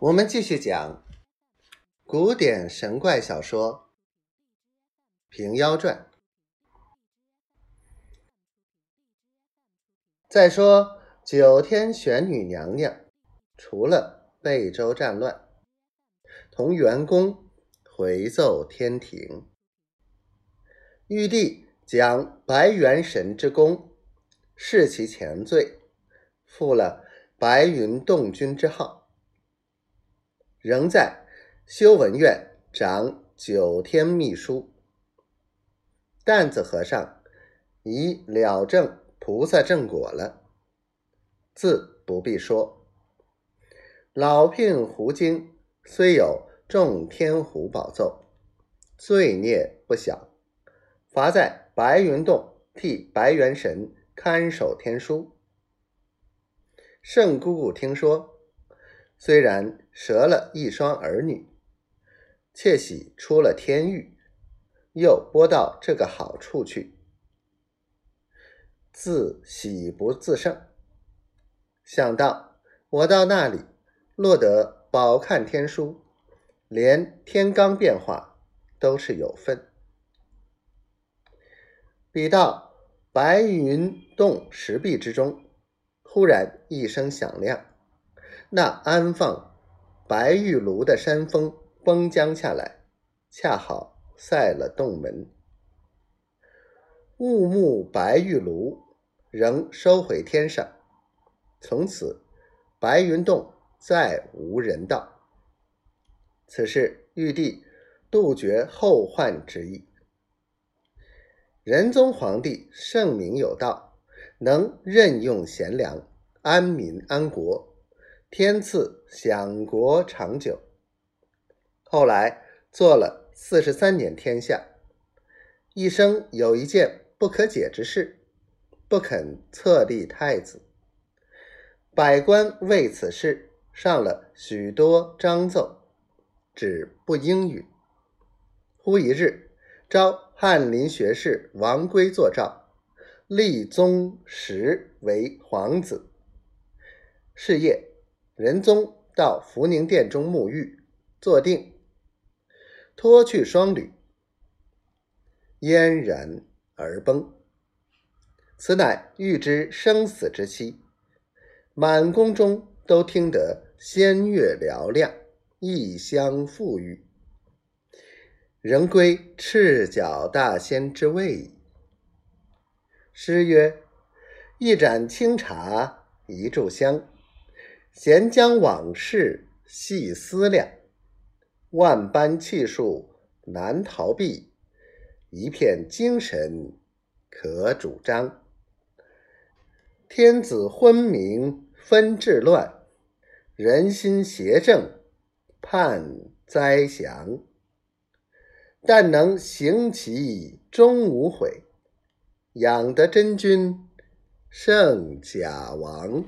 我们继续讲古典神怪小说《平妖传》。再说九天玄女娘娘，除了贝州战乱，同元公回奏天庭，玉帝将白元神之功视其前罪，负了白云洞君之号，仍在修文院掌九天秘书。担子和尚已了证菩萨正果了，自不必说。老聘胡经虽有众天狐宝奏，罪孽不小，罚在白云洞替白元神看守天书。圣姑姑听说，虽然折了一双儿女，窃喜出了天狱，又拨到这个好处去，自喜不自胜。想到我到那里，落得饱看天书，连天罡变化都是有份。比到白云洞石壁之中。忽然一声响亮，那安放白玉炉的山峰崩将下来，恰好塞了洞门。雾幕白玉炉仍收回天上，从此白云洞再无人道。此事玉帝杜绝后患之意。仁宗皇帝圣明有道。能任用贤良，安民安国，天赐享国长久。后来做了四十三年天下，一生有一件不可解之事，不肯册立太子。百官为此事上了许多章奏，只不应允。忽一日，召翰林学士王圭作诏。立宗实为皇子。是夜，仁宗到福宁殿中沐浴，坐定，脱去双履，嫣然而崩。此乃预知生死之期。满宫中都听得仙乐嘹亮，异香馥郁，仍归赤脚大仙之位矣。诗曰：“一盏清茶，一炷香，闲将往事细思量。万般气数难逃避，一片精神可主张。天子昏明分治乱，人心邪正盼灾祥。但能行其终无悔。”养得真君胜假王。